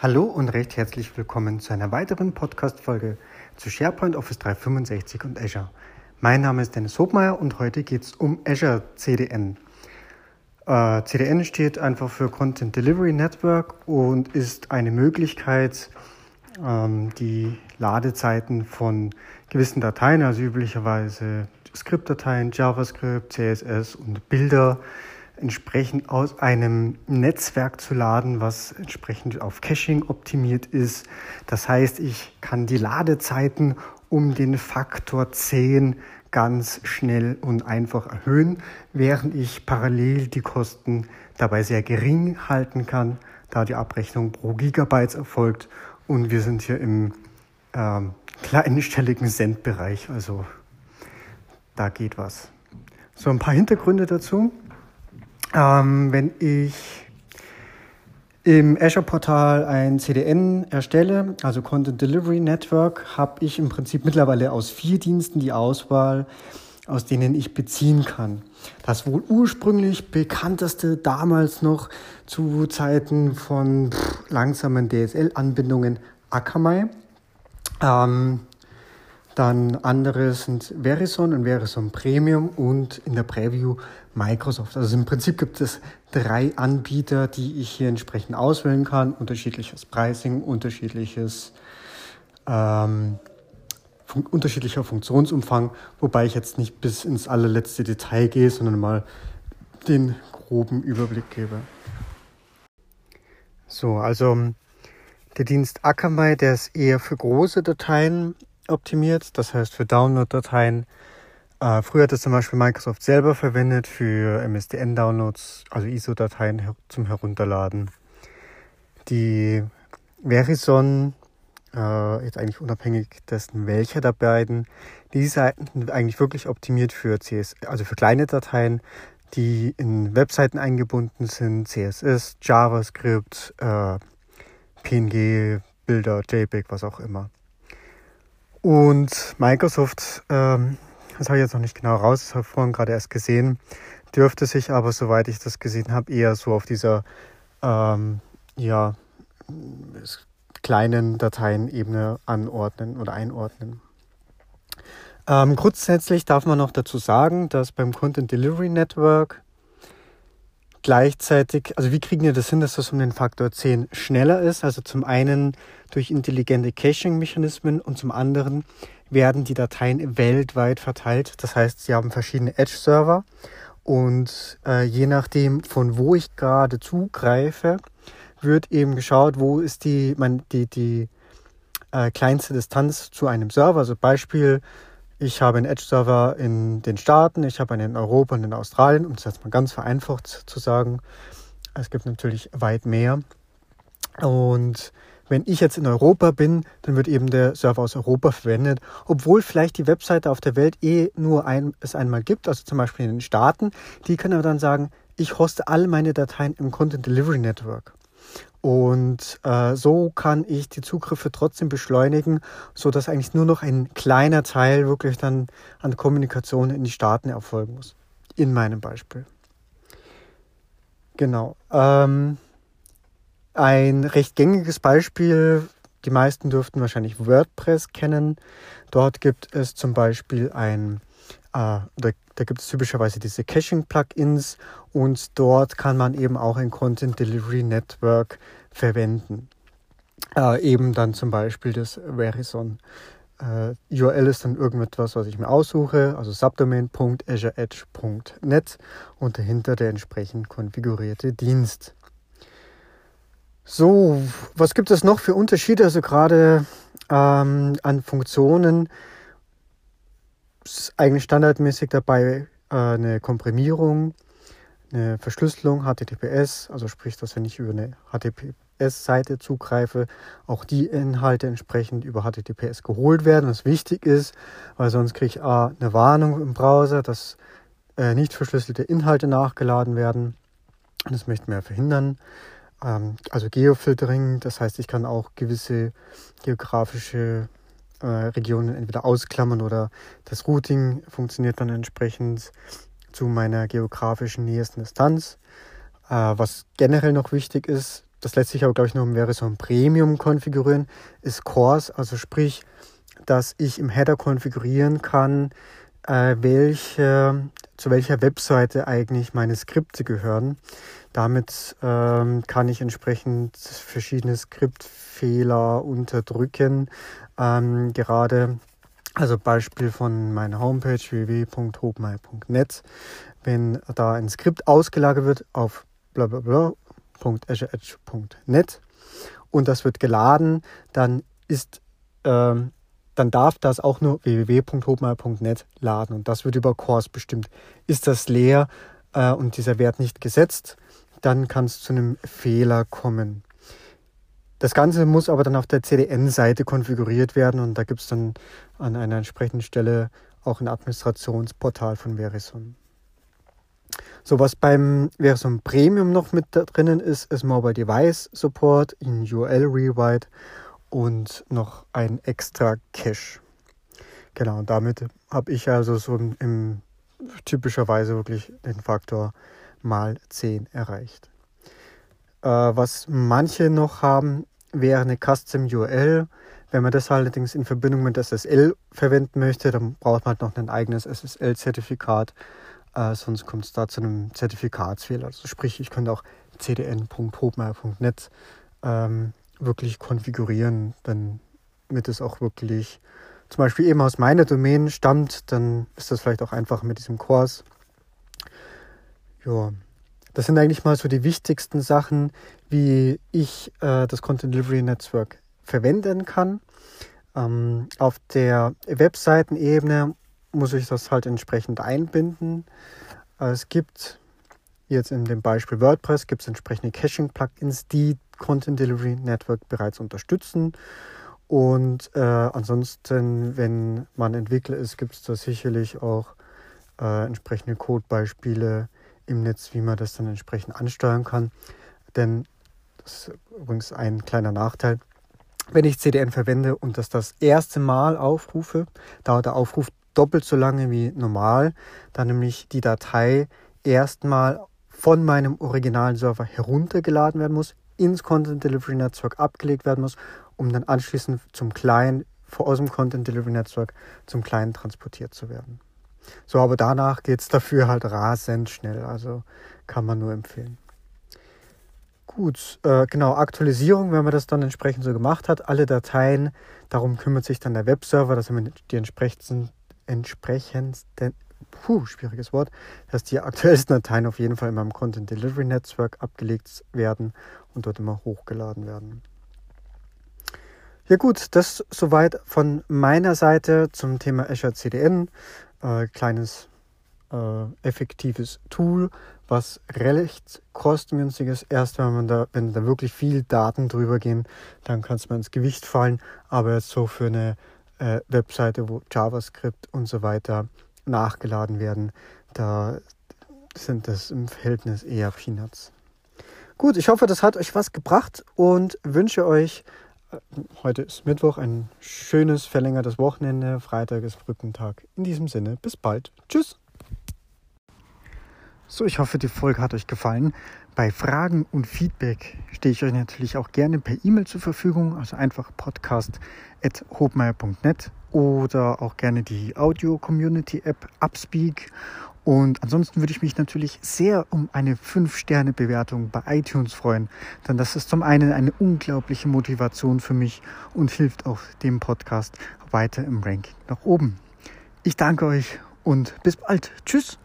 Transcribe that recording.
Hallo und recht herzlich willkommen zu einer weiteren Podcast-Folge zu SharePoint, Office 365 und Azure. Mein Name ist Dennis Hobmeier und heute geht es um Azure CDN. Äh, CDN steht einfach für Content Delivery Network und ist eine Möglichkeit, ähm, die Ladezeiten von gewissen Dateien, also üblicherweise Skriptdateien, JavaScript, CSS und Bilder, entsprechend aus einem Netzwerk zu laden, was entsprechend auf Caching optimiert ist. Das heißt, ich kann die Ladezeiten um den Faktor 10 ganz schnell und einfach erhöhen, während ich parallel die Kosten dabei sehr gering halten kann, da die Abrechnung pro Gigabyte erfolgt und wir sind hier im ähm, kleinstelligen Cent-Bereich, also da geht was. So ein paar Hintergründe dazu. Ähm, wenn ich im Azure-Portal ein CDN erstelle, also Content Delivery Network, habe ich im Prinzip mittlerweile aus vier Diensten die Auswahl, aus denen ich beziehen kann. Das wohl ursprünglich bekannteste damals noch zu Zeiten von pff, langsamen DSL-Anbindungen Akamai. Ähm, dann andere sind Verizon und Verizon Premium und in der Preview Microsoft. Also im Prinzip gibt es drei Anbieter, die ich hier entsprechend auswählen kann. Unterschiedliches Pricing, unterschiedliches, ähm, fun unterschiedlicher Funktionsumfang, wobei ich jetzt nicht bis ins allerletzte Detail gehe, sondern mal den groben Überblick gebe. So, also der Dienst Akamai, der ist eher für große Dateien optimiert, das heißt für Download-Dateien. Äh, früher hat es zum Beispiel Microsoft selber verwendet für MSDN-Downloads, also ISO-Dateien her zum Herunterladen. Die Verizon, äh, jetzt eigentlich unabhängig dessen, welcher der beiden, die Seiten sind eigentlich wirklich optimiert für CS, also für kleine Dateien, die in Webseiten eingebunden sind, CSS, JavaScript, äh, PNG, Bilder, JPEG, was auch immer. Und Microsoft, ähm, das habe ich jetzt noch nicht genau raus, das habe ich vorhin gerade erst gesehen, dürfte sich aber, soweit ich das gesehen habe, eher so auf dieser ähm, ja, kleinen Dateienebene anordnen oder einordnen. Ähm, grundsätzlich darf man noch dazu sagen, dass beim Content Delivery Network gleichzeitig, also wie kriegen wir das hin, dass das um den Faktor 10 schneller ist? Also zum einen durch intelligente Caching-Mechanismen und zum anderen werden die Dateien weltweit verteilt. Das heißt, sie haben verschiedene Edge-Server und äh, je nachdem, von wo ich gerade zugreife, wird eben geschaut, wo ist die, man, die, die äh, kleinste Distanz zu einem Server. Also Beispiel, ich habe einen Edge-Server in den Staaten, ich habe einen in Europa und in Australien, um das jetzt mal ganz vereinfacht zu sagen. Es gibt natürlich weit mehr. Und wenn ich jetzt in Europa bin, dann wird eben der Server aus Europa verwendet, obwohl vielleicht die Webseite auf der Welt eh nur ein, es einmal gibt, also zum Beispiel in den Staaten. Die können aber dann sagen, ich hoste alle meine Dateien im Content Delivery Network. Und äh, so kann ich die Zugriffe trotzdem beschleunigen, so dass eigentlich nur noch ein kleiner Teil wirklich dann an Kommunikation in die Staaten erfolgen muss. In meinem Beispiel. Genau. Ähm, ein recht gängiges Beispiel, die meisten dürften wahrscheinlich WordPress kennen. Dort gibt es zum Beispiel ein da, da, gibt es typischerweise diese Caching-Plugins und dort kann man eben auch ein Content Delivery Network verwenden. Äh, eben dann zum Beispiel das Verizon. Äh, URL ist dann irgendetwas, was ich mir aussuche, also subdomain.azureedge.net und dahinter der entsprechend konfigurierte Dienst. So, was gibt es noch für Unterschiede? Also gerade ähm, an Funktionen eigentlich standardmäßig dabei äh, eine Komprimierung, eine Verschlüsselung, HTTPS, also sprich, dass wenn ich über eine HTTPS-Seite zugreife, auch die Inhalte entsprechend über HTTPS geholt werden, was wichtig ist, weil sonst kriege ich A, eine Warnung im Browser, dass äh, nicht verschlüsselte Inhalte nachgeladen werden. Das möchten wir verhindern. Ähm, also Geofiltering, das heißt, ich kann auch gewisse geografische äh, Regionen entweder ausklammern oder das Routing funktioniert dann entsprechend zu meiner geografischen nächsten Distanz. Äh, was generell noch wichtig ist, das lässt sich aber, glaube ich, nur im Verizon Premium konfigurieren, ist Cores, also sprich, dass ich im Header konfigurieren kann, äh, welche, zu welcher Webseite eigentlich meine Skripte gehören. Damit ähm, kann ich entsprechend verschiedene Skriptfehler unterdrücken. Ähm, gerade, also Beispiel von meiner Homepage www.hobmai.net, wenn da ein Skript ausgelagert wird auf blablabla.azureedge.net und das wird geladen, dann ist ähm, dann darf das auch nur www.hobmeier.net laden und das wird über Cores bestimmt. Ist das leer äh, und dieser Wert nicht gesetzt, dann kann es zu einem Fehler kommen. Das Ganze muss aber dann auf der CDN-Seite konfiguriert werden und da gibt es dann an einer entsprechenden Stelle auch ein Administrationsportal von Verizon. So, was beim Verizon Premium noch mit drinnen ist, ist Mobile Device Support in URL Rewrite und noch ein extra Cache. Genau, damit habe ich also so im, im typischerweise wirklich den Faktor mal 10 erreicht. Äh, was manche noch haben, wäre eine Custom URL. Wenn man das allerdings in Verbindung mit SSL verwenden möchte, dann braucht man halt noch ein eigenes SSL-Zertifikat. Äh, sonst kommt es da zu einem Zertifikatsfehler. Also sprich, ich könnte auch cdn.hobmeier.net ähm, wirklich konfigurieren, damit es auch wirklich zum Beispiel eben aus meiner Domain stammt, dann ist das vielleicht auch einfach mit diesem Kurs. Ja, das sind eigentlich mal so die wichtigsten Sachen, wie ich äh, das Content Delivery Network verwenden kann. Ähm, auf der Webseitenebene muss ich das halt entsprechend einbinden. Äh, es gibt jetzt in dem Beispiel WordPress gibt es entsprechende Caching-Plugins, die Content Delivery Network bereits unterstützen. Und äh, ansonsten, wenn man Entwickler ist, gibt es da sicherlich auch äh, entsprechende Codebeispiele im Netz, wie man das dann entsprechend ansteuern kann. Denn das ist übrigens ein kleiner Nachteil. Wenn ich CDN verwende und das das erste Mal aufrufe, dauert der Aufruf doppelt so lange wie normal, da nämlich die Datei erstmal von meinem originalen Server heruntergeladen werden muss, ins Content Delivery Network abgelegt werden muss, um dann anschließend zum Client aus dem Content Delivery Network zum Client transportiert zu werden. So, aber danach geht es dafür halt rasend schnell, also kann man nur empfehlen. Gut, äh, genau, Aktualisierung, wenn man das dann entsprechend so gemacht hat, alle Dateien, darum kümmert sich dann der Webserver, dass er die entsprechenden, entsprechendsten, puh, schwieriges Wort, dass die aktuellsten Dateien auf jeden Fall in meinem Content Delivery Network abgelegt werden und dort immer hochgeladen werden. Ja gut, das soweit von meiner Seite zum Thema Azure CDN. Äh, kleines äh, effektives Tool, was recht kostengünstig ist. Erst wenn man da, wenn da wirklich viel Daten drüber gehen, dann kann es mal ins Gewicht fallen. Aber jetzt so für eine äh, Webseite, wo JavaScript und so weiter nachgeladen werden, da sind das im Verhältnis eher Peanuts. Gut, ich hoffe, das hat euch was gebracht und wünsche euch, äh, heute ist Mittwoch, ein schönes verlängertes Wochenende. Freitag ist Brückentag. In diesem Sinne, bis bald. Tschüss. So, ich hoffe, die Folge hat euch gefallen. Bei Fragen und Feedback stehe ich euch natürlich auch gerne per E-Mail zur Verfügung, also einfach podcast.hobmeier.net oder auch gerne die Audio-Community-App Upspeak. Und ansonsten würde ich mich natürlich sehr um eine 5-Sterne-Bewertung bei iTunes freuen, denn das ist zum einen eine unglaubliche Motivation für mich und hilft auch dem Podcast weiter im Ranking nach oben. Ich danke euch und bis bald. Tschüss.